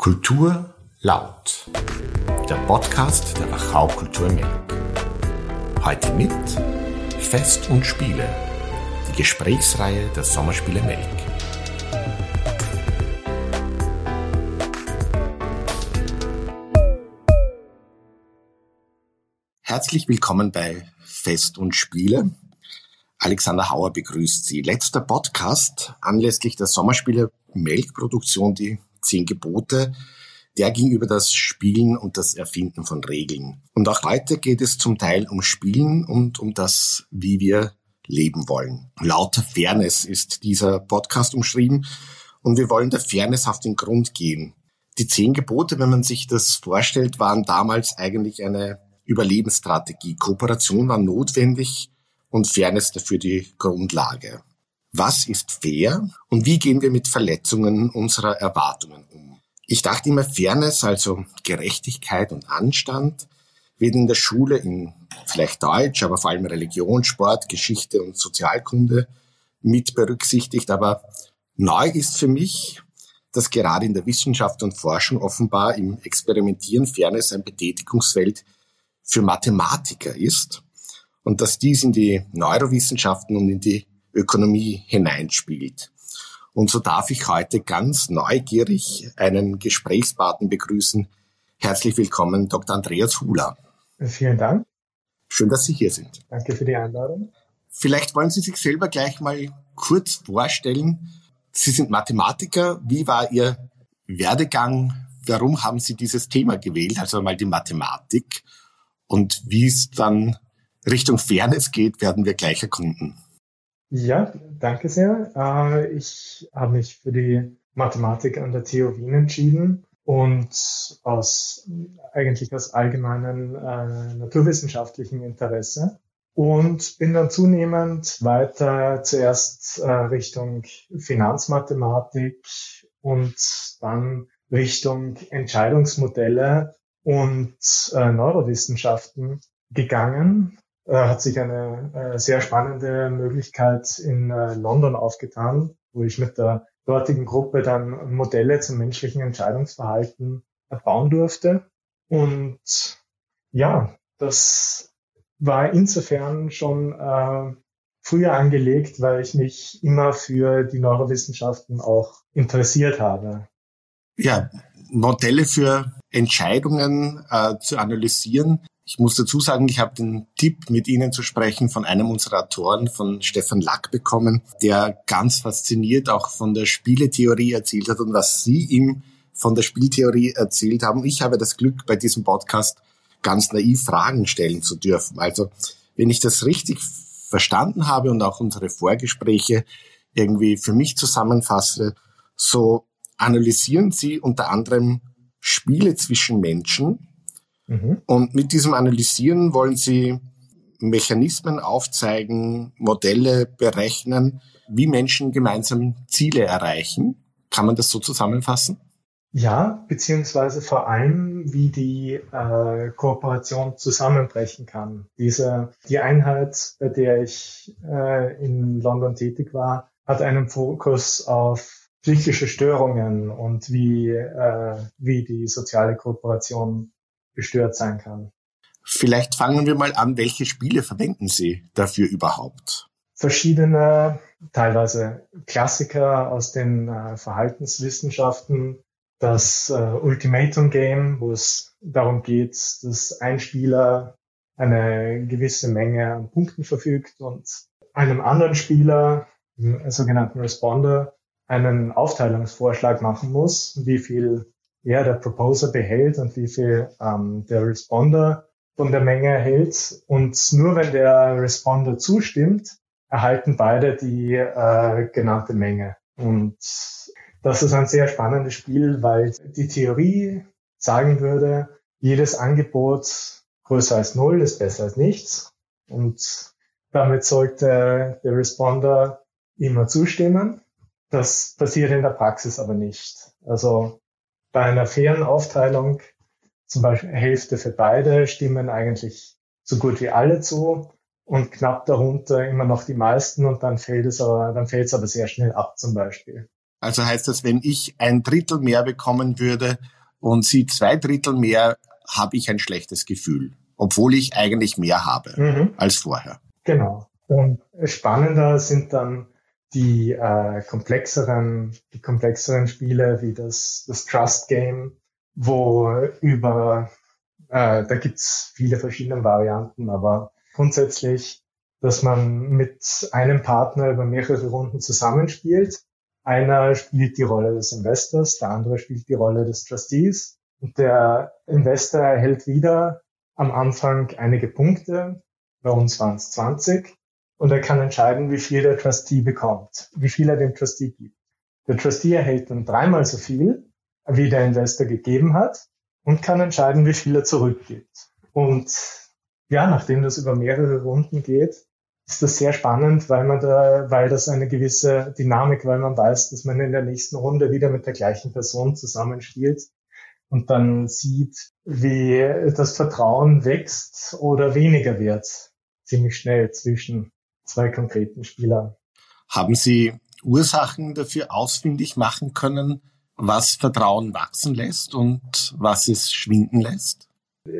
Kultur laut. Der Podcast der Wachau Kultur Melk. Heute mit Fest und Spiele. Die Gesprächsreihe der Sommerspiele Melk. Herzlich willkommen bei Fest und Spiele. Alexander Hauer begrüßt Sie. Letzter Podcast anlässlich der Sommerspiele Melkproduktion, die zehn Gebote, der ging über das Spielen und das Erfinden von Regeln. Und auch heute geht es zum Teil um Spielen und um das, wie wir leben wollen. Lauter Fairness ist dieser Podcast umschrieben und wir wollen der Fairness auf den Grund gehen. Die zehn Gebote, wenn man sich das vorstellt, waren damals eigentlich eine Überlebensstrategie. Kooperation war notwendig und Fairness dafür die Grundlage. Was ist fair und wie gehen wir mit Verletzungen unserer Erwartungen um? Ich dachte immer, Fairness, also Gerechtigkeit und Anstand, wird in der Schule in vielleicht Deutsch, aber vor allem Religion, Sport, Geschichte und Sozialkunde mit berücksichtigt. Aber neu ist für mich, dass gerade in der Wissenschaft und Forschung offenbar im Experimentieren Fairness ein Betätigungsfeld für Mathematiker ist und dass dies in die Neurowissenschaften und in die Ökonomie hineinspielt. Und so darf ich heute ganz neugierig einen Gesprächspartner begrüßen. Herzlich willkommen, Dr. Andreas Hula. Vielen Dank. Schön, dass Sie hier sind. Danke für die Einladung. Vielleicht wollen Sie sich selber gleich mal kurz vorstellen. Sie sind Mathematiker. Wie war Ihr Werdegang? Warum haben Sie dieses Thema gewählt? Also mal die Mathematik. Und wie es dann Richtung Fairness geht, werden wir gleich erkunden. Ja, danke sehr. Äh, ich habe mich für die Mathematik an der TU Wien entschieden und aus eigentlich aus allgemeinen äh, naturwissenschaftlichen Interesse und bin dann zunehmend weiter zuerst äh, Richtung Finanzmathematik und dann Richtung Entscheidungsmodelle und Neurowissenschaften gegangen hat sich eine äh, sehr spannende Möglichkeit in äh, London aufgetan, wo ich mit der dortigen Gruppe dann Modelle zum menschlichen Entscheidungsverhalten erbauen durfte. Und ja, das war insofern schon äh, früher angelegt, weil ich mich immer für die Neurowissenschaften auch interessiert habe. Ja, Modelle für Entscheidungen äh, zu analysieren ich muss dazu sagen, ich habe den Tipp, mit Ihnen zu sprechen, von einem unserer Autoren, von Stefan Lack bekommen, der ganz fasziniert auch von der Spieletheorie erzählt hat und was Sie ihm von der Spieltheorie erzählt haben. Ich habe das Glück, bei diesem Podcast ganz naiv Fragen stellen zu dürfen. Also, wenn ich das richtig verstanden habe und auch unsere Vorgespräche irgendwie für mich zusammenfasse, so analysieren Sie unter anderem Spiele zwischen Menschen, Mhm. Und mit diesem Analysieren wollen Sie Mechanismen aufzeigen, Modelle berechnen, wie Menschen gemeinsam Ziele erreichen. Kann man das so zusammenfassen? Ja, beziehungsweise vor allem, wie die äh, Kooperation zusammenbrechen kann. Diese, die Einheit, bei der ich äh, in London tätig war, hat einen Fokus auf psychische Störungen und wie, äh, wie die soziale Kooperation gestört sein kann. Vielleicht fangen wir mal an, welche Spiele verwenden Sie dafür überhaupt? Verschiedene, teilweise Klassiker aus den äh, Verhaltenswissenschaften, das äh, Ultimatum Game, wo es darum geht, dass ein Spieler eine gewisse Menge an Punkten verfügt und einem anderen Spieler, einen sogenannten Responder, einen Aufteilungsvorschlag machen muss, wie viel ja, der Proposer behält und wie viel ähm, der Responder von der Menge erhält. Und nur wenn der Responder zustimmt, erhalten beide die äh, genannte Menge. Und das ist ein sehr spannendes Spiel, weil die Theorie sagen würde, jedes Angebot größer als null ist besser als nichts. Und damit sollte der Responder immer zustimmen. Das passiert in der Praxis aber nicht. Also bei einer fairen Aufteilung, zum Beispiel Hälfte für beide, stimmen eigentlich so gut wie alle zu und knapp darunter immer noch die meisten und dann fällt es aber, dann fällt es aber sehr schnell ab zum Beispiel. Also heißt das, wenn ich ein Drittel mehr bekommen würde und Sie zwei Drittel mehr, habe ich ein schlechtes Gefühl, obwohl ich eigentlich mehr habe mhm. als vorher. Genau. Und spannender sind dann die äh, komplexeren, die komplexeren Spiele wie das, das Trust Game, wo über, äh, da gibt's viele verschiedene Varianten, aber grundsätzlich, dass man mit einem Partner über mehrere Runden zusammenspielt. Einer spielt die Rolle des Investors, der andere spielt die Rolle des Trustees. Und der Investor erhält wieder am Anfang einige Punkte, bei uns waren es 20, und er kann entscheiden, wie viel der Trustee bekommt, wie viel er dem Trustee gibt. Der Trustee erhält dann dreimal so viel, wie der Investor gegeben hat und kann entscheiden, wie viel er zurückgibt. Und ja, nachdem das über mehrere Runden geht, ist das sehr spannend, weil man da, weil das eine gewisse Dynamik, weil man weiß, dass man in der nächsten Runde wieder mit der gleichen Person zusammenspielt und dann sieht, wie das Vertrauen wächst oder weniger wird, ziemlich schnell zwischen zwei konkreten Spieler. Haben Sie Ursachen dafür ausfindig machen können, was Vertrauen wachsen lässt und was es schwinden lässt?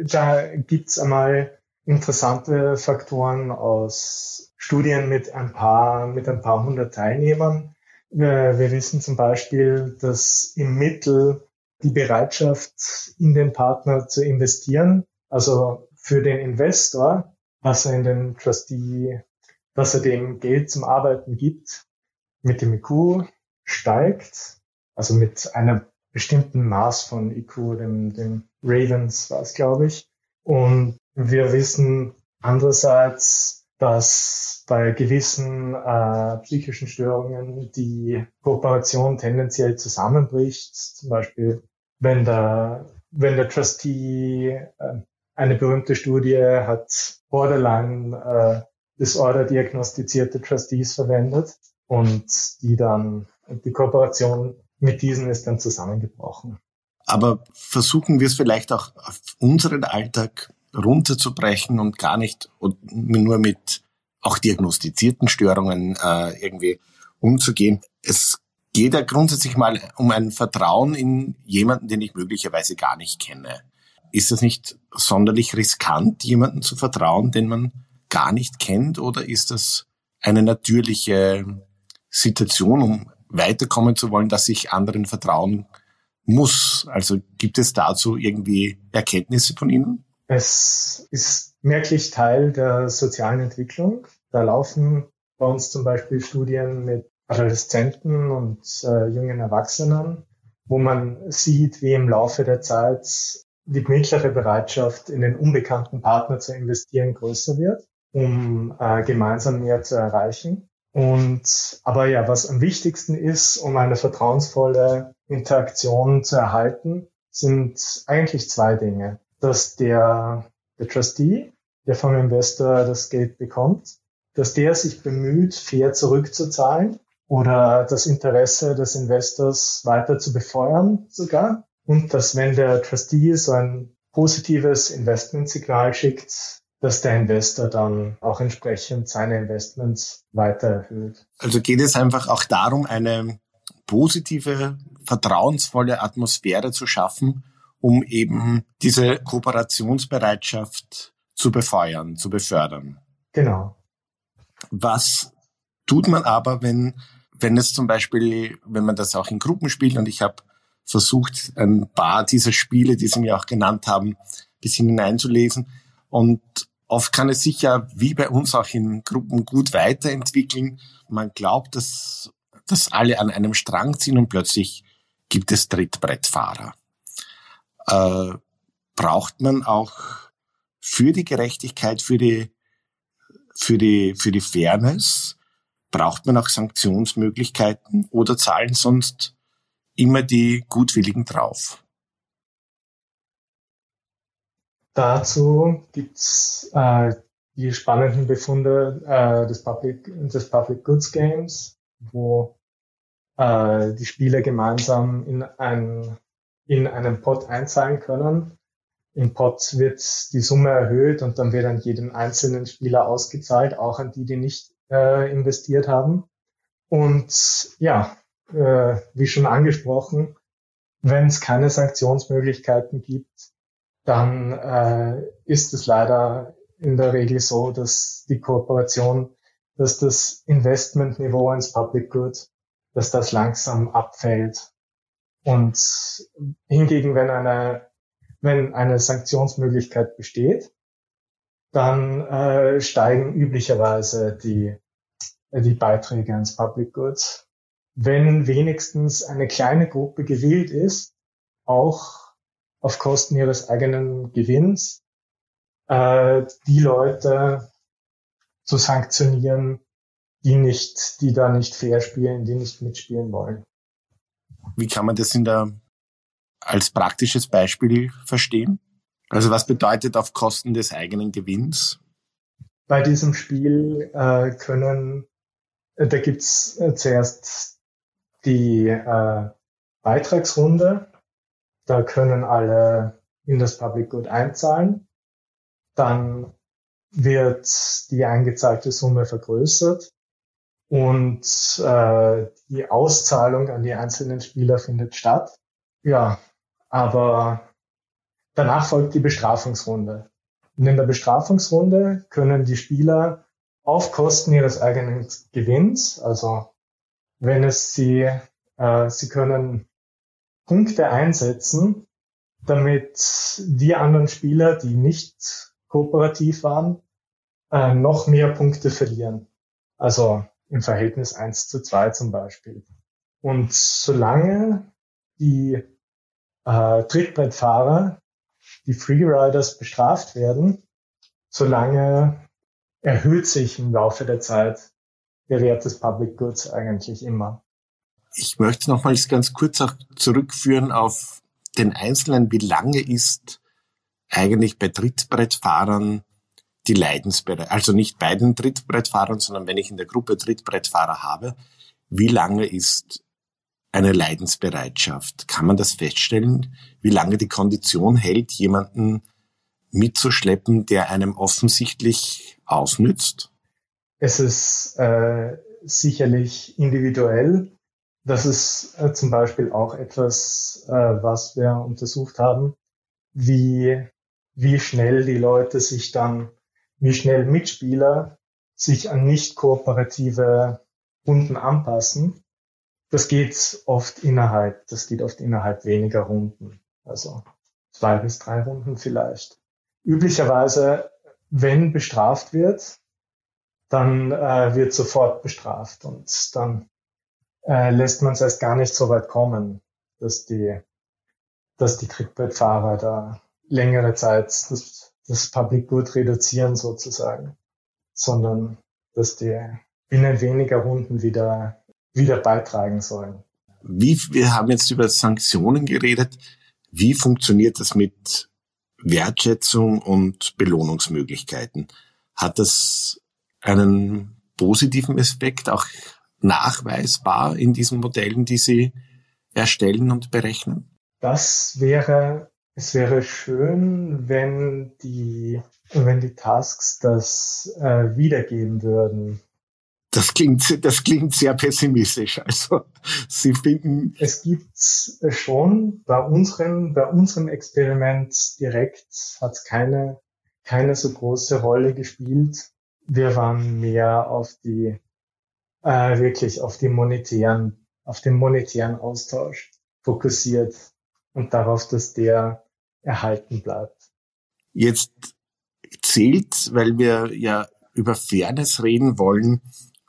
Da gibt's einmal interessante Faktoren aus Studien mit ein paar, mit ein paar hundert Teilnehmern. Wir, wir wissen zum Beispiel, dass im Mittel die Bereitschaft, in den Partner zu investieren, also für den Investor, was er in den Trustee dass er dem Geld zum Arbeiten gibt, mit dem IQ steigt, also mit einer bestimmten Maß von IQ, dem, dem Ravens war es, glaube ich. Und wir wissen andererseits, dass bei gewissen äh, psychischen Störungen die Kooperation tendenziell zusammenbricht. Zum Beispiel, wenn der, wenn der Trustee äh, eine berühmte Studie hat Borderline äh, Disorder diagnostizierte Trustees verwendet und die dann, die Kooperation mit diesen ist dann zusammengebrochen. Aber versuchen wir es vielleicht auch auf unseren Alltag runterzubrechen und gar nicht nur mit auch diagnostizierten Störungen äh, irgendwie umzugehen. Es geht ja grundsätzlich mal um ein Vertrauen in jemanden, den ich möglicherweise gar nicht kenne. Ist es nicht sonderlich riskant, jemanden zu vertrauen, den man gar nicht kennt oder ist das eine natürliche Situation, um weiterkommen zu wollen, dass ich anderen vertrauen muss? Also gibt es dazu irgendwie Erkenntnisse von Ihnen? Es ist merklich Teil der sozialen Entwicklung. Da laufen bei uns zum Beispiel Studien mit Adoleszenten und äh, jungen Erwachsenen, wo man sieht, wie im Laufe der Zeit die mittlere Bereitschaft, in den unbekannten Partner zu investieren, größer wird um äh, gemeinsam mehr zu erreichen. Und aber ja, was am wichtigsten ist, um eine vertrauensvolle Interaktion zu erhalten, sind eigentlich zwei Dinge. Dass der, der Trustee, der vom Investor das Geld bekommt, dass der sich bemüht, fair zurückzuzahlen oder das Interesse des Investors weiter zu befeuern sogar. Und dass wenn der Trustee so ein positives Investmentsignal schickt, dass der Investor dann auch entsprechend seine Investments weiter erhöht. Also geht es einfach auch darum, eine positive, vertrauensvolle Atmosphäre zu schaffen, um eben diese Kooperationsbereitschaft zu befeuern, zu befördern. Genau. Was tut man aber, wenn, wenn es zum Beispiel, wenn man das auch in Gruppen spielt und ich habe versucht, ein paar dieser Spiele, die Sie mir auch genannt haben, bisschen hineinzulesen. Und Oft kann es sich ja wie bei uns auch in Gruppen gut weiterentwickeln. Man glaubt, dass, dass alle an einem Strang ziehen und plötzlich gibt es Trittbrettfahrer. Äh, braucht man auch für die Gerechtigkeit, für die, für die, für die Fairness, braucht man auch Sanktionsmöglichkeiten oder zahlen sonst immer die Gutwilligen drauf? Dazu gibt's äh, die spannenden Befunde äh, des, Public, des Public Goods Games, wo äh, die Spieler gemeinsam in, ein, in einen Pot einzahlen können. Im Pot wird die Summe erhöht und dann wird an jedem einzelnen Spieler ausgezahlt, auch an die, die nicht äh, investiert haben. Und ja, äh, wie schon angesprochen, wenn es keine Sanktionsmöglichkeiten gibt, dann äh, ist es leider in der Regel so, dass die Kooperation, dass das Investmentniveau ins Public Good, dass das langsam abfällt. Und hingegen, wenn eine, wenn eine Sanktionsmöglichkeit besteht, dann äh, steigen üblicherweise die, die Beiträge ins Public Goods. Wenn wenigstens eine kleine Gruppe gewillt ist, auch auf Kosten ihres eigenen Gewinns, äh, die Leute zu sanktionieren, die nicht, die da nicht fair spielen, die nicht mitspielen wollen. Wie kann man das in der, als praktisches Beispiel verstehen? Also was bedeutet auf Kosten des eigenen Gewinns? Bei diesem Spiel äh, können, äh, da gibt's äh, zuerst die äh, Beitragsrunde. Da können alle in das Public Good einzahlen. Dann wird die eingezahlte Summe vergrößert und äh, die Auszahlung an die einzelnen Spieler findet statt. Ja, aber Danach folgt die Bestrafungsrunde. Und in der Bestrafungsrunde können die Spieler auf Kosten ihres eigenen Gewinns, also wenn es sie, äh, sie können Punkte einsetzen, damit die anderen Spieler, die nicht kooperativ waren, äh, noch mehr Punkte verlieren. Also im Verhältnis 1 zu 2 zum Beispiel. Und solange die äh, Trittbrettfahrer die Freeriders bestraft werden, solange erhöht sich im Laufe der Zeit der Wert des Public Goods eigentlich immer. Ich möchte nochmals ganz kurz auch zurückführen auf den Einzelnen. Wie lange ist eigentlich bei Trittbrettfahrern die Leidensbereitschaft, also nicht bei den Trittbrettfahrern, sondern wenn ich in der Gruppe Trittbrettfahrer habe, wie lange ist eine Leidensbereitschaft. Kann man das feststellen, wie lange die Kondition hält, jemanden mitzuschleppen, der einem offensichtlich ausnützt? Es ist äh, sicherlich individuell. Das ist äh, zum Beispiel auch etwas, äh, was wir untersucht haben, wie, wie schnell die Leute sich dann, wie schnell Mitspieler sich an nicht kooperative Runden anpassen das geht oft innerhalb, das geht oft innerhalb weniger Runden. Also zwei bis drei Runden vielleicht. Üblicherweise, wenn bestraft wird, dann äh, wird sofort bestraft und dann äh, lässt man es erst gar nicht so weit kommen, dass die, dass die Trittbrettfahrer da längere Zeit das, das Public Good reduzieren sozusagen, sondern dass die binnen weniger Runden wieder wieder beitragen sollen. Wie, wir haben jetzt über Sanktionen geredet. Wie funktioniert das mit Wertschätzung und Belohnungsmöglichkeiten? Hat das einen positiven Aspekt, auch nachweisbar in diesen Modellen, die Sie erstellen und berechnen? Das wäre, es wäre schön, wenn die, wenn die Tasks das äh, wiedergeben würden. Das klingt, das klingt sehr pessimistisch. Also, Sie finden. Es gibt schon bei unseren, bei unserem Experiment direkt hat es keine, keine so große Rolle gespielt. Wir waren mehr auf die, äh, wirklich auf die monetären, auf den monetären Austausch fokussiert und darauf, dass der erhalten bleibt. Jetzt zählt, weil wir ja über Fairness reden wollen,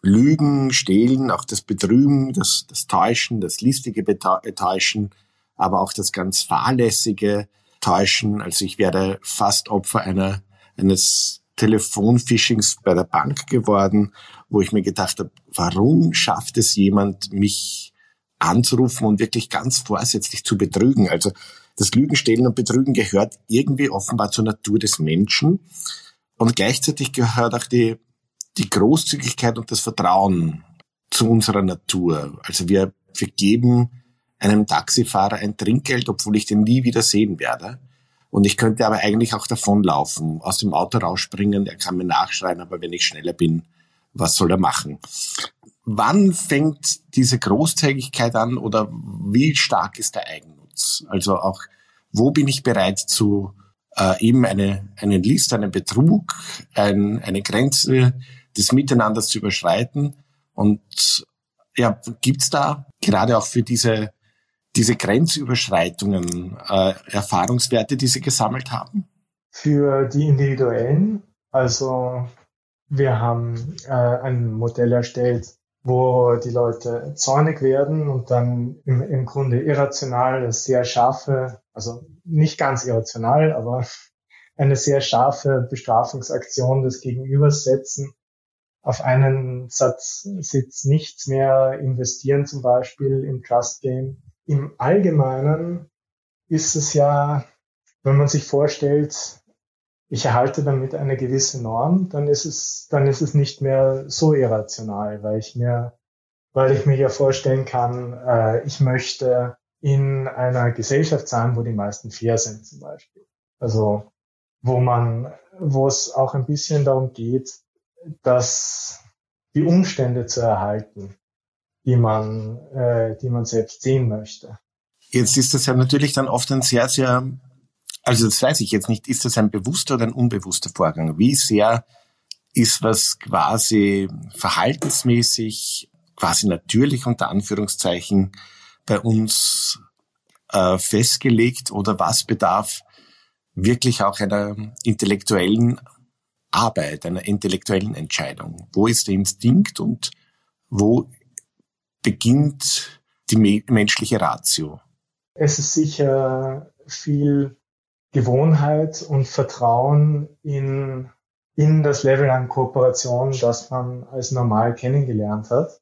Lügen, Stehlen, auch das Betrügen, das, das Täuschen, das listige Täuschen, aber auch das ganz fahrlässige Täuschen. Also ich werde fast Opfer einer, eines Telefonphishings bei der Bank geworden, wo ich mir gedacht habe, warum schafft es jemand, mich anzurufen und wirklich ganz vorsätzlich zu betrügen? Also das Lügen, Stehlen und Betrügen gehört irgendwie offenbar zur Natur des Menschen. Und gleichzeitig gehört auch die die Großzügigkeit und das Vertrauen zu unserer Natur. Also wir, wir geben einem Taxifahrer ein Trinkgeld, obwohl ich den nie wieder sehen werde. Und ich könnte aber eigentlich auch davonlaufen, aus dem Auto rausspringen, er kann mir nachschreien, aber wenn ich schneller bin, was soll er machen? wann fängt diese Großzügigkeit an oder wie stark ist der Eigennutz? Also auch, wo bin ich bereit zu äh, eben eine, einen List, einen Betrug, ein, eine Grenze des Miteinanders zu überschreiten? Und ja, gibt's da gerade auch für diese, diese Grenzüberschreitungen äh, Erfahrungswerte, die Sie gesammelt haben? Für die Individuellen, also wir haben äh, ein Modell erstellt, wo die Leute zornig werden und dann im, im Grunde irrational sehr scharfe, also nicht ganz irrational, aber eine sehr scharfe Bestrafungsaktion des Gegenübers setzen, auf einen Satz Sitz nichts mehr investieren, zum Beispiel im Trust Game. Im Allgemeinen ist es ja, wenn man sich vorstellt, ich erhalte damit eine gewisse Norm, dann ist es, dann ist es nicht mehr so irrational, weil ich mir, weil ich mir ja vorstellen kann, äh, ich möchte in einer Gesellschaft sein, wo die meisten fair sind, zum Beispiel. Also, wo man, wo es auch ein bisschen darum geht, dass die Umstände zu erhalten, die man, äh, die man selbst sehen möchte. Jetzt ist das ja natürlich dann oft ein sehr, sehr also das weiß ich jetzt nicht. Ist das ein bewusster oder ein unbewusster Vorgang? Wie sehr ist was quasi verhaltensmäßig, quasi natürlich unter Anführungszeichen bei uns äh, festgelegt oder was bedarf wirklich auch einer intellektuellen Arbeit, einer intellektuellen Entscheidung? Wo ist der Instinkt und wo beginnt die menschliche Ratio? Es ist sicher viel Gewohnheit und Vertrauen in, in das Level an Kooperation, das man als normal kennengelernt hat.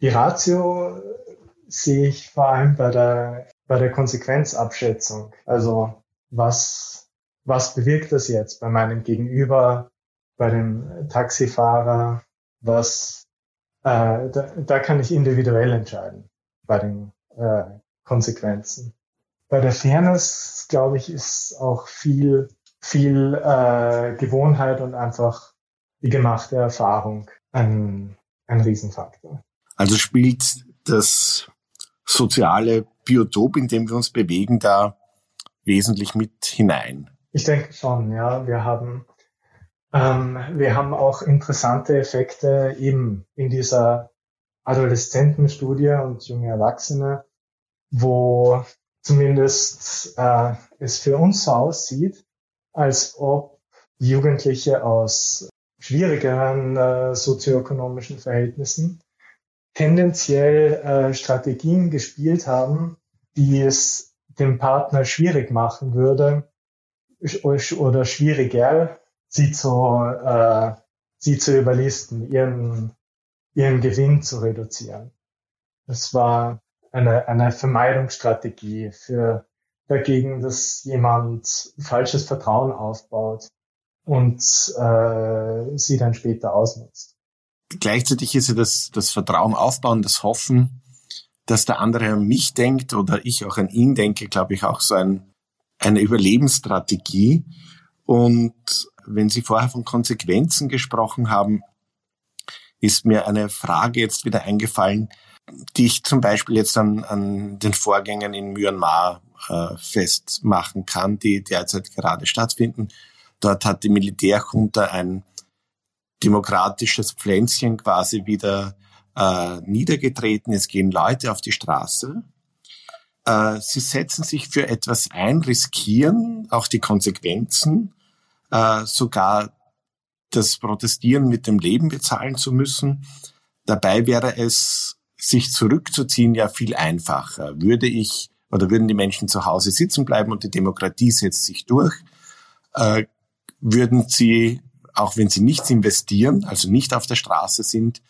Die Ratio sehe ich vor allem bei der, bei der Konsequenzabschätzung. Also was, was bewirkt das jetzt bei meinem Gegenüber, bei dem Taxifahrer, was, da, da kann ich individuell entscheiden bei den äh, Konsequenzen. Bei der Fairness, glaube ich, ist auch viel, viel äh, Gewohnheit und einfach die gemachte Erfahrung ein, ein Riesenfaktor. Also spielt das soziale Biotop, in dem wir uns bewegen, da wesentlich mit hinein? Ich denke schon, ja. Wir haben, ähm, wir haben auch interessante Effekte eben in dieser Adoleszentenstudie und junge Erwachsene, wo zumindest äh, es für uns so aussieht, als ob Jugendliche aus schwierigeren äh, sozioökonomischen Verhältnissen tendenziell äh, Strategien gespielt haben, die es dem Partner schwierig machen würde oder schwieriger, sie zu, äh, sie zu überlisten, ihren, ihren Gewinn zu reduzieren. Das war eine, eine Vermeidungsstrategie für dagegen, dass jemand falsches Vertrauen aufbaut und äh, sie dann später ausnutzt. Gleichzeitig ist ja das, das Vertrauen aufbauen, das Hoffen, dass der andere an mich denkt oder ich auch an ihn denke, glaube ich, auch so ein, eine Überlebensstrategie. Und wenn Sie vorher von Konsequenzen gesprochen haben, ist mir eine Frage jetzt wieder eingefallen, die ich zum Beispiel jetzt an, an den Vorgängen in Myanmar äh, festmachen kann, die derzeit gerade stattfinden. Dort hat die Militärjunta ein demokratisches Pflänzchen quasi wieder äh, niedergetreten. Es gehen Leute auf die Straße. Äh, sie setzen sich für etwas ein, riskieren auch die Konsequenzen, äh, sogar das Protestieren mit dem Leben bezahlen zu müssen. Dabei wäre es sich zurückzuziehen ja viel einfacher. Würde ich oder würden die Menschen zu Hause sitzen bleiben und die Demokratie setzt sich durch, äh, würden sie, auch wenn sie nichts investieren, also nicht auf der Straße sind,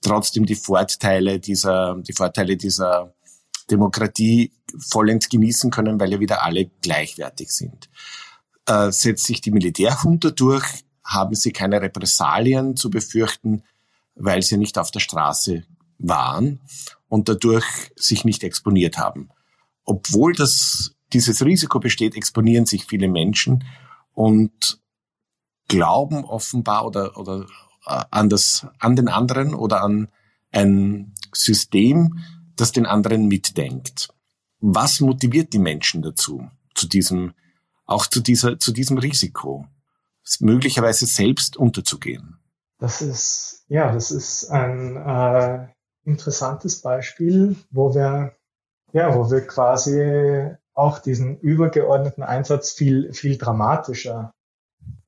trotzdem die Vorteile dieser, die Vorteile dieser Demokratie vollends genießen können, weil ja wieder alle gleichwertig sind. Äh, setzt sich die Militärjunta durch, haben sie keine Repressalien zu befürchten, weil sie nicht auf der Straße waren und dadurch sich nicht exponiert haben. Obwohl das, dieses Risiko besteht, exponieren sich viele Menschen und glauben offenbar oder, oder äh, an, das, an den anderen oder an ein System, das den anderen mitdenkt. Was motiviert die Menschen dazu, zu diesem, auch zu dieser, zu diesem Risiko, möglicherweise selbst unterzugehen? Das ist, ja, das ist ein äh, interessantes Beispiel, wo wir, ja, wo wir quasi auch diesen übergeordneten Einsatz viel, viel dramatischer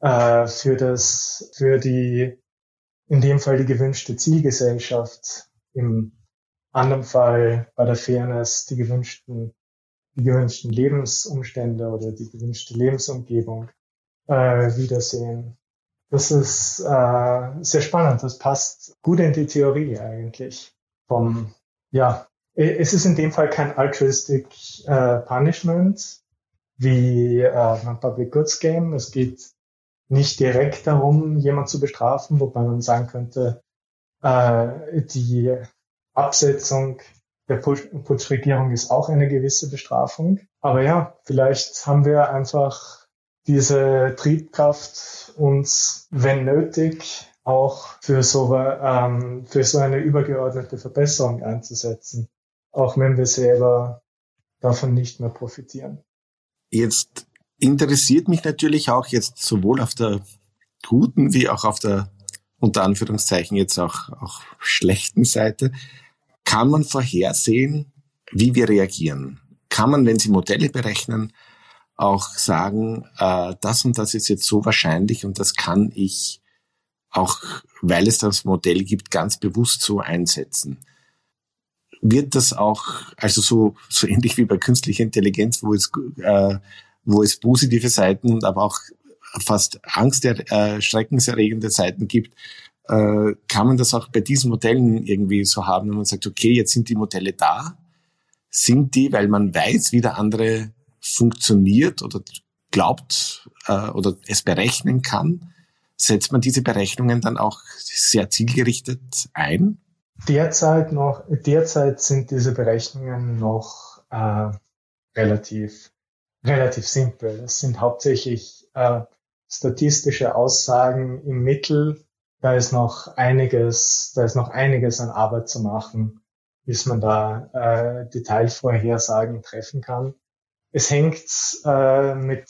äh, für das, für die, in dem Fall die gewünschte Zielgesellschaft, im anderen Fall bei der Fairness die gewünschten, die gewünschten Lebensumstände oder die gewünschte Lebensumgebung äh, wiedersehen. Das ist äh, sehr spannend. Das passt gut in die Theorie eigentlich. Vom, ja, es ist in dem Fall kein altruistic äh, Punishment wie äh, ein Public Goods Game. Es geht nicht direkt darum, jemand zu bestrafen, wobei man sagen könnte, äh, die Absetzung der Putschregierung ist auch eine gewisse Bestrafung. Aber ja, vielleicht haben wir einfach diese Triebkraft, uns, wenn nötig, auch für so, ähm, für so eine übergeordnete Verbesserung einzusetzen, auch wenn wir selber davon nicht mehr profitieren. Jetzt interessiert mich natürlich auch jetzt sowohl auf der guten wie auch auf der unter Anführungszeichen jetzt auch, auch schlechten Seite. Kann man vorhersehen, wie wir reagieren? Kann man, wenn Sie Modelle berechnen, auch sagen, äh, das und das ist jetzt so wahrscheinlich und das kann ich auch, weil es das Modell gibt, ganz bewusst so einsetzen? Wird das auch, also so, so ähnlich wie bei künstlicher Intelligenz, wo es äh, wo es positive Seiten und aber auch fast Angst, äh, schreckenserregende Seiten gibt, äh, kann man das auch bei diesen Modellen irgendwie so haben, wenn man sagt, okay, jetzt sind die Modelle da, sind die, weil man weiß, wie der andere funktioniert oder glaubt äh, oder es berechnen kann, setzt man diese Berechnungen dann auch sehr zielgerichtet ein? Derzeit noch, derzeit sind diese Berechnungen noch äh, relativ relativ simpel. Es sind hauptsächlich äh, statistische Aussagen im Mittel. Da ist noch einiges, da ist noch einiges an Arbeit zu machen, bis man da äh, Detailvorhersagen treffen kann. Es hängt äh, mit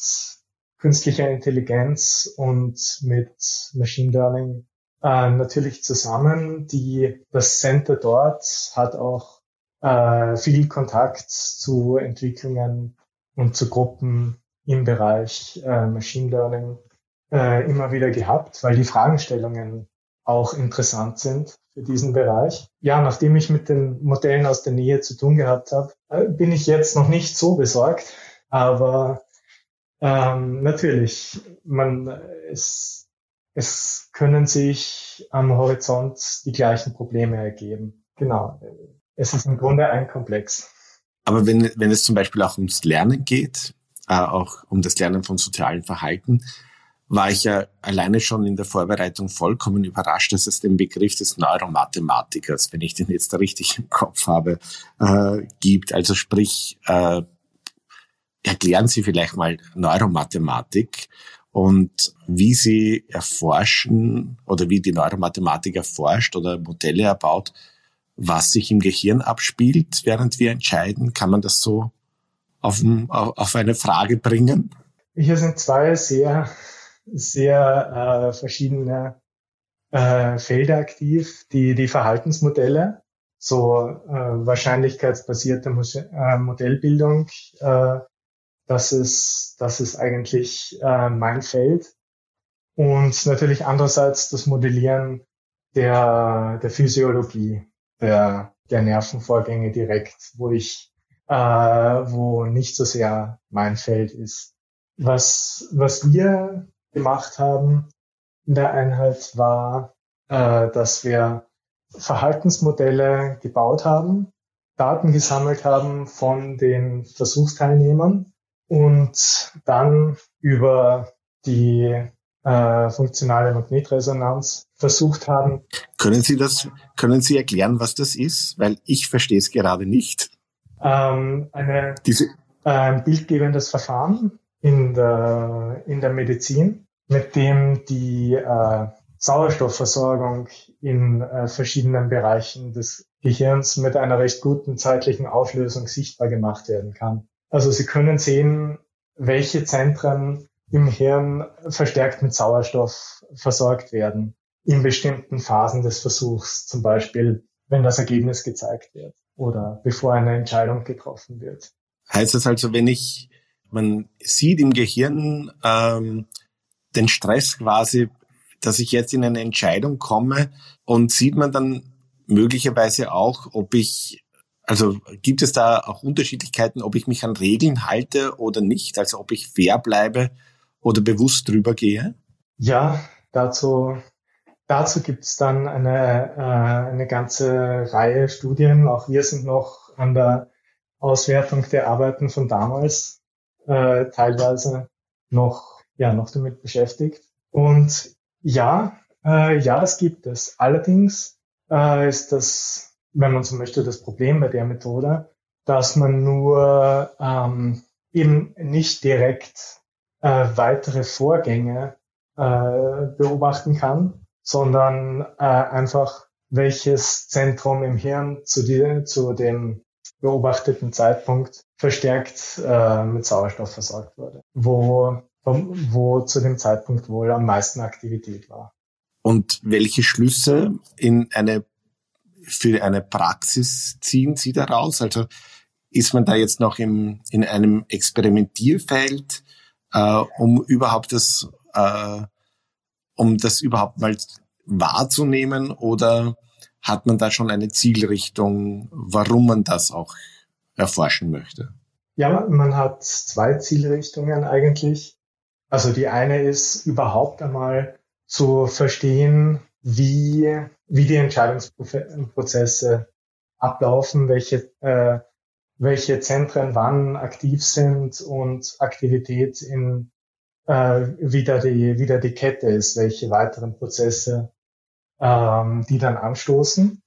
künstlicher Intelligenz und mit Machine Learning äh, natürlich zusammen. Die, das Center dort hat auch äh, viel Kontakt zu Entwicklungen und zu Gruppen im Bereich äh, Machine Learning äh, immer wieder gehabt, weil die Fragestellungen auch interessant sind für diesen Bereich. Ja, nachdem ich mit den Modellen aus der Nähe zu tun gehabt habe, äh, bin ich jetzt noch nicht so besorgt, aber ähm, natürlich, man es, es können sich am Horizont die gleichen Probleme ergeben. Genau. Es ist im Grunde ein Komplex. Aber wenn, wenn es zum Beispiel auch ums Lernen geht, äh, auch um das Lernen von sozialen Verhalten, war ich ja alleine schon in der Vorbereitung vollkommen überrascht, dass es den Begriff des Neuromathematikers, wenn ich den jetzt richtig im Kopf habe, äh, gibt. Also sprich, äh, erklären Sie vielleicht mal Neuromathematik und wie Sie erforschen oder wie die Neuromathematik erforscht oder Modelle erbaut, was sich im Gehirn abspielt, während wir entscheiden? Kann man das so auf, auf eine Frage bringen? Hier sind zwei sehr, sehr äh, verschiedene äh, Felder aktiv. Die, die Verhaltensmodelle, so äh, wahrscheinlichkeitsbasierte äh, Modellbildung, äh, das ist, das ist eigentlich äh, mein Feld. Und natürlich andererseits das Modellieren der, der Physiologie der, der Nervenvorgänge direkt, wo ich, äh, wo nicht so sehr mein Feld ist. Was, was wir gemacht haben in der Einheit war, äh, dass wir Verhaltensmodelle gebaut haben, Daten gesammelt haben von den Versuchsteilnehmern und dann über die äh, funktionale Magnetresonanz versucht haben. Können Sie das, können Sie erklären, was das ist? Weil ich verstehe es gerade nicht. Ähm, eine, Diese ein bildgebendes Verfahren in der, in der Medizin, mit dem die, äh, Sauerstoffversorgung in äh, verschiedenen Bereichen des Gehirns mit einer recht guten zeitlichen Auflösung sichtbar gemacht werden kann. Also Sie können sehen, welche Zentren im Hirn verstärkt mit Sauerstoff versorgt werden in bestimmten Phasen des Versuchs, zum Beispiel wenn das Ergebnis gezeigt wird oder bevor eine Entscheidung getroffen wird. Heißt das also, wenn ich, man sieht im Gehirn ähm, den Stress quasi, dass ich jetzt in eine Entscheidung komme und sieht man dann möglicherweise auch, ob ich, also gibt es da auch Unterschiedlichkeiten, ob ich mich an Regeln halte oder nicht, also ob ich fair bleibe oder bewusst drüber gehe? Ja, dazu Dazu gibt es dann eine, äh, eine ganze Reihe Studien. Auch wir sind noch an der Auswertung der Arbeiten von damals äh, teilweise noch, ja, noch damit beschäftigt. Und ja, äh, ja, das gibt es. Allerdings äh, ist das, wenn man so möchte, das Problem bei der Methode, dass man nur ähm, eben nicht direkt äh, weitere Vorgänge äh, beobachten kann, sondern äh, einfach welches Zentrum im Hirn zu, die, zu dem beobachteten Zeitpunkt verstärkt äh, mit Sauerstoff versorgt wurde, wo, wo zu dem Zeitpunkt wohl am meisten Aktivität war. Und welche Schlüsse in eine, für eine Praxis ziehen Sie daraus? Also ist man da jetzt noch im, in einem Experimentierfeld, äh, um überhaupt das äh, um das überhaupt mal wahrzunehmen oder hat man da schon eine Zielrichtung, warum man das auch erforschen möchte? Ja, man hat zwei Zielrichtungen eigentlich. Also die eine ist überhaupt einmal zu verstehen, wie, wie die Entscheidungsprozesse ablaufen, welche, äh, welche Zentren wann aktiv sind und Aktivität in äh, wieder die wieder die Kette ist, welche weiteren Prozesse ähm, die dann anstoßen.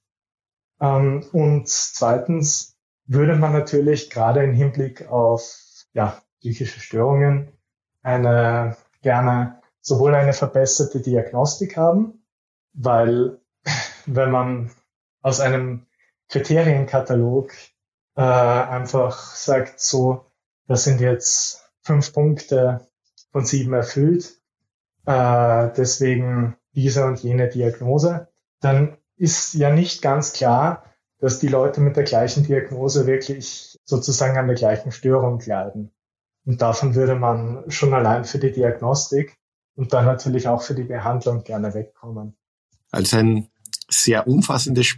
Ähm, und zweitens würde man natürlich gerade im Hinblick auf ja, psychische Störungen eine gerne sowohl eine verbesserte Diagnostik haben, weil wenn man aus einem Kriterienkatalog äh, einfach sagt, so, das sind jetzt fünf Punkte, von sieben erfüllt, äh, deswegen diese und jene Diagnose, dann ist ja nicht ganz klar, dass die Leute mit der gleichen Diagnose wirklich sozusagen an der gleichen Störung leiden. Und davon würde man schon allein für die Diagnostik und dann natürlich auch für die Behandlung gerne wegkommen. Also ein sehr umfassendes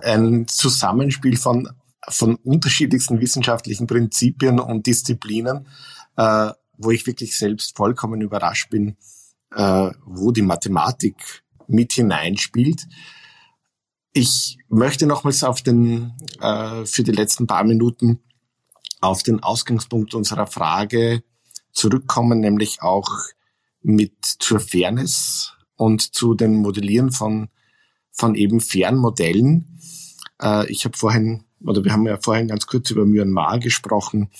ein Zusammenspiel von, von unterschiedlichsten wissenschaftlichen Prinzipien und Disziplinen, äh, wo ich wirklich selbst vollkommen überrascht bin, äh, wo die Mathematik mit hineinspielt. Ich möchte nochmals auf den, äh, für die letzten paar Minuten auf den Ausgangspunkt unserer Frage zurückkommen, nämlich auch mit zur Fairness und zu dem Modellieren von, von eben fairen Modellen. Äh, ich habe vorhin, oder wir haben ja vorhin ganz kurz über Myanmar gesprochen.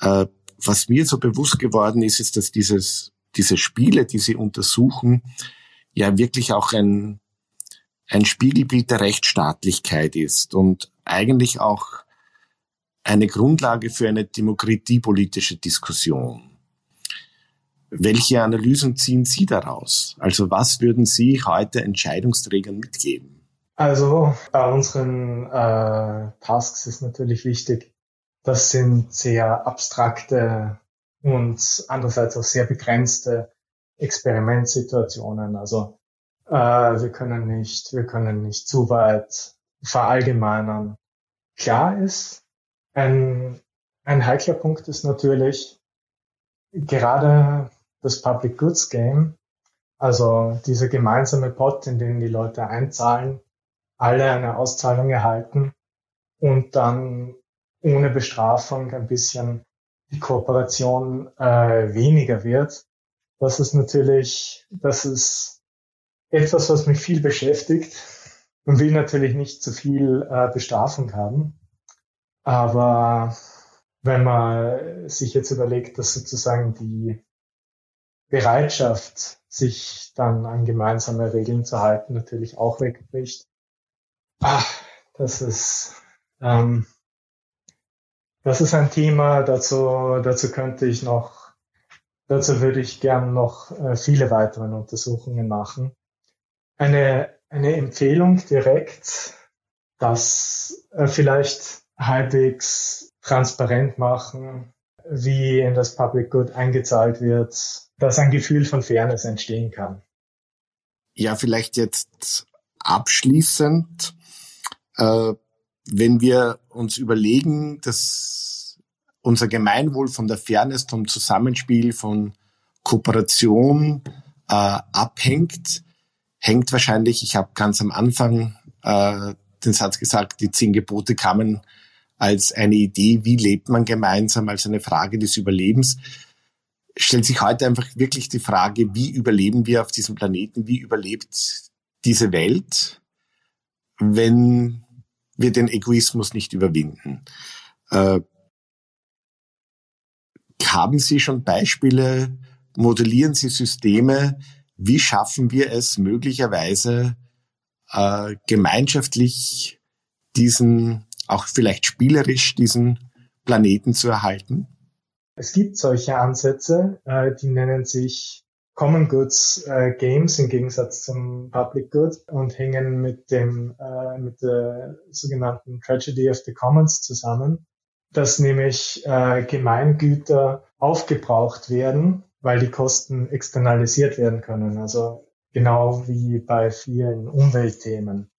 Äh, was mir so bewusst geworden ist, ist, dass dieses, diese Spiele, die sie untersuchen, ja wirklich auch ein, ein Spiegelbild der Rechtsstaatlichkeit ist und eigentlich auch eine Grundlage für eine demokratiepolitische Diskussion. Welche Analysen ziehen Sie daraus? Also was würden Sie heute Entscheidungsträgern mitgeben? Also bei unseren äh, Tasks ist natürlich wichtig, das sind sehr abstrakte und andererseits auch sehr begrenzte Experimentsituationen. Also äh, wir können nicht, wir können nicht zu weit verallgemeinern. Klar ist, ein, ein heikler Punkt ist natürlich gerade das Public Goods Game, also dieser gemeinsame Pot, in den die Leute einzahlen, alle eine Auszahlung erhalten und dann ohne Bestrafung ein bisschen die Kooperation äh, weniger wird. Das ist natürlich, das ist etwas, was mich viel beschäftigt und will natürlich nicht zu viel äh, Bestrafung haben. Aber wenn man sich jetzt überlegt, dass sozusagen die, Bereitschaft, sich dann an gemeinsame Regeln zu halten, natürlich auch wegbricht. Ach, das ist, ähm, das ist ein Thema, dazu, dazu könnte ich noch, dazu würde ich gern noch äh, viele weitere Untersuchungen machen. Eine, eine Empfehlung direkt, das äh, vielleicht halbwegs transparent machen, wie in das Public Good eingezahlt wird, dass ein Gefühl von Fairness entstehen kann. Ja, vielleicht jetzt abschließend, äh, wenn wir uns überlegen, dass unser Gemeinwohl von der Fairness, vom Zusammenspiel, von Kooperation äh, abhängt, hängt wahrscheinlich, ich habe ganz am Anfang äh, den Satz gesagt, die zehn Gebote kamen als eine Idee, wie lebt man gemeinsam, als eine Frage des Überlebens, stellt sich heute einfach wirklich die Frage, wie überleben wir auf diesem Planeten, wie überlebt diese Welt, wenn wir den Egoismus nicht überwinden. Äh, haben Sie schon Beispiele, modellieren Sie Systeme, wie schaffen wir es möglicherweise äh, gemeinschaftlich diesen, auch vielleicht spielerisch diesen Planeten zu erhalten? Es gibt solche Ansätze, äh, die nennen sich Common Goods äh, Games im Gegensatz zum Public Good und hängen mit dem äh, mit der sogenannten Tragedy of the Commons zusammen, dass nämlich äh, Gemeingüter aufgebraucht werden, weil die Kosten externalisiert werden können. Also genau wie bei vielen Umweltthemen.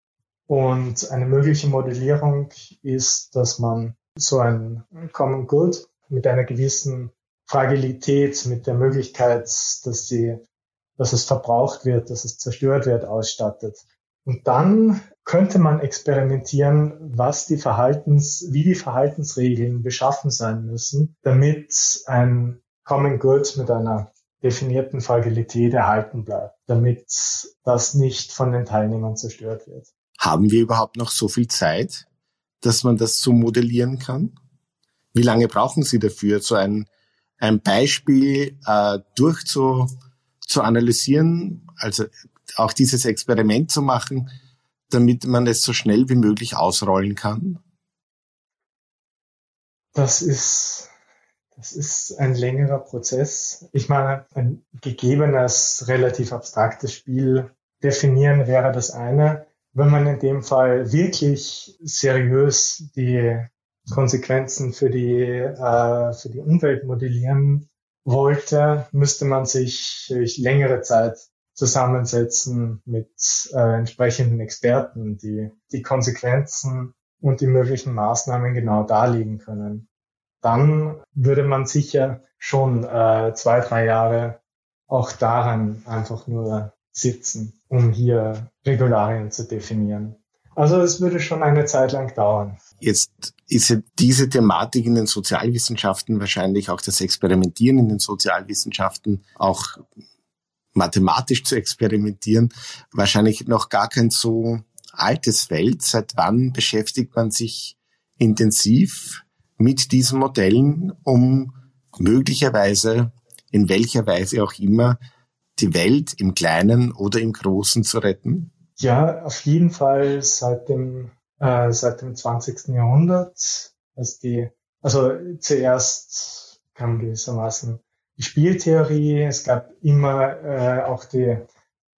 Und eine mögliche Modellierung ist, dass man so ein Common Good mit einer gewissen Fragilität, mit der Möglichkeit, dass sie, dass es verbraucht wird, dass es zerstört wird, ausstattet. Und dann könnte man experimentieren, was die Verhaltens, wie die Verhaltensregeln beschaffen sein müssen, damit ein Common Good mit einer definierten Fragilität erhalten bleibt, damit das nicht von den Teilnehmern zerstört wird. Haben wir überhaupt noch so viel Zeit, dass man das so modellieren kann? Wie lange brauchen Sie dafür, so ein, ein Beispiel äh, durchzu zu analysieren, also auch dieses Experiment zu machen, damit man es so schnell wie möglich ausrollen kann? Das ist das ist ein längerer Prozess. Ich meine, ein gegebenes, relativ abstraktes Spiel definieren wäre das eine. Wenn man in dem Fall wirklich seriös die Konsequenzen für die, äh, für die Umwelt modellieren wollte, müsste man sich längere Zeit zusammensetzen mit äh, entsprechenden Experten, die die Konsequenzen und die möglichen Maßnahmen genau darlegen können. Dann würde man sicher schon äh, zwei, drei Jahre auch daran einfach nur sitzen, um hier Regularien zu definieren. Also es würde schon eine Zeit lang dauern. Jetzt ist ja diese Thematik in den Sozialwissenschaften wahrscheinlich auch das Experimentieren in den Sozialwissenschaften, auch mathematisch zu experimentieren, wahrscheinlich noch gar kein so altes Feld. Seit wann beschäftigt man sich intensiv mit diesen Modellen, um möglicherweise in welcher Weise auch immer die Welt im Kleinen oder im Großen zu retten? Ja, auf jeden Fall seit dem, äh, seit dem 20. Jahrhundert, als die, also zuerst kam gewissermaßen die Spieltheorie, es gab immer äh, auch die,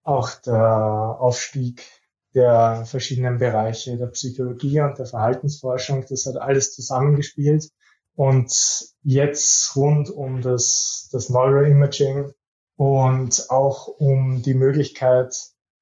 auch der Aufstieg der verschiedenen Bereiche der Psychologie und der Verhaltensforschung. Das hat alles zusammengespielt. Und jetzt rund um das, das Neuroimaging und auch um die Möglichkeit,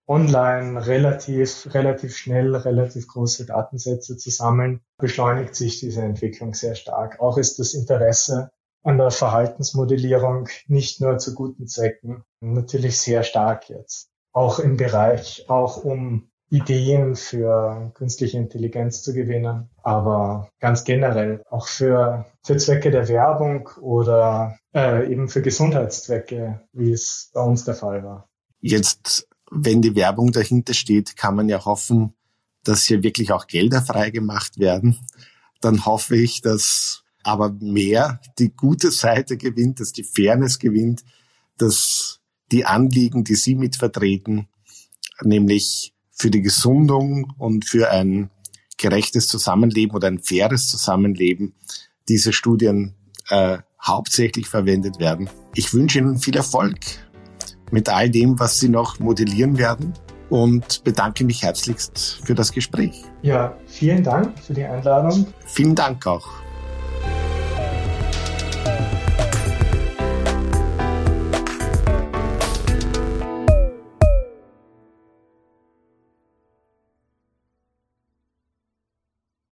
online relativ, relativ schnell, relativ große Datensätze zu sammeln, beschleunigt sich diese Entwicklung sehr stark. Auch ist das Interesse an der Verhaltensmodellierung nicht nur zu guten Zwecken natürlich sehr stark jetzt. Auch im Bereich, auch um Ideen für künstliche Intelligenz zu gewinnen, aber ganz generell auch für, für Zwecke der Werbung oder äh, eben für Gesundheitszwecke, wie es bei uns der Fall war. Jetzt, wenn die Werbung dahinter steht, kann man ja hoffen, dass hier wirklich auch Gelder freigemacht werden. Dann hoffe ich, dass aber mehr die gute Seite gewinnt, dass die Fairness gewinnt, dass die Anliegen, die Sie mitvertreten, nämlich für die Gesundung und für ein gerechtes Zusammenleben oder ein faires Zusammenleben, diese Studien äh, hauptsächlich verwendet werden. Ich wünsche Ihnen viel Erfolg mit all dem, was Sie noch modellieren werden und bedanke mich herzlichst für das Gespräch. Ja, vielen Dank für die Einladung. Vielen Dank auch.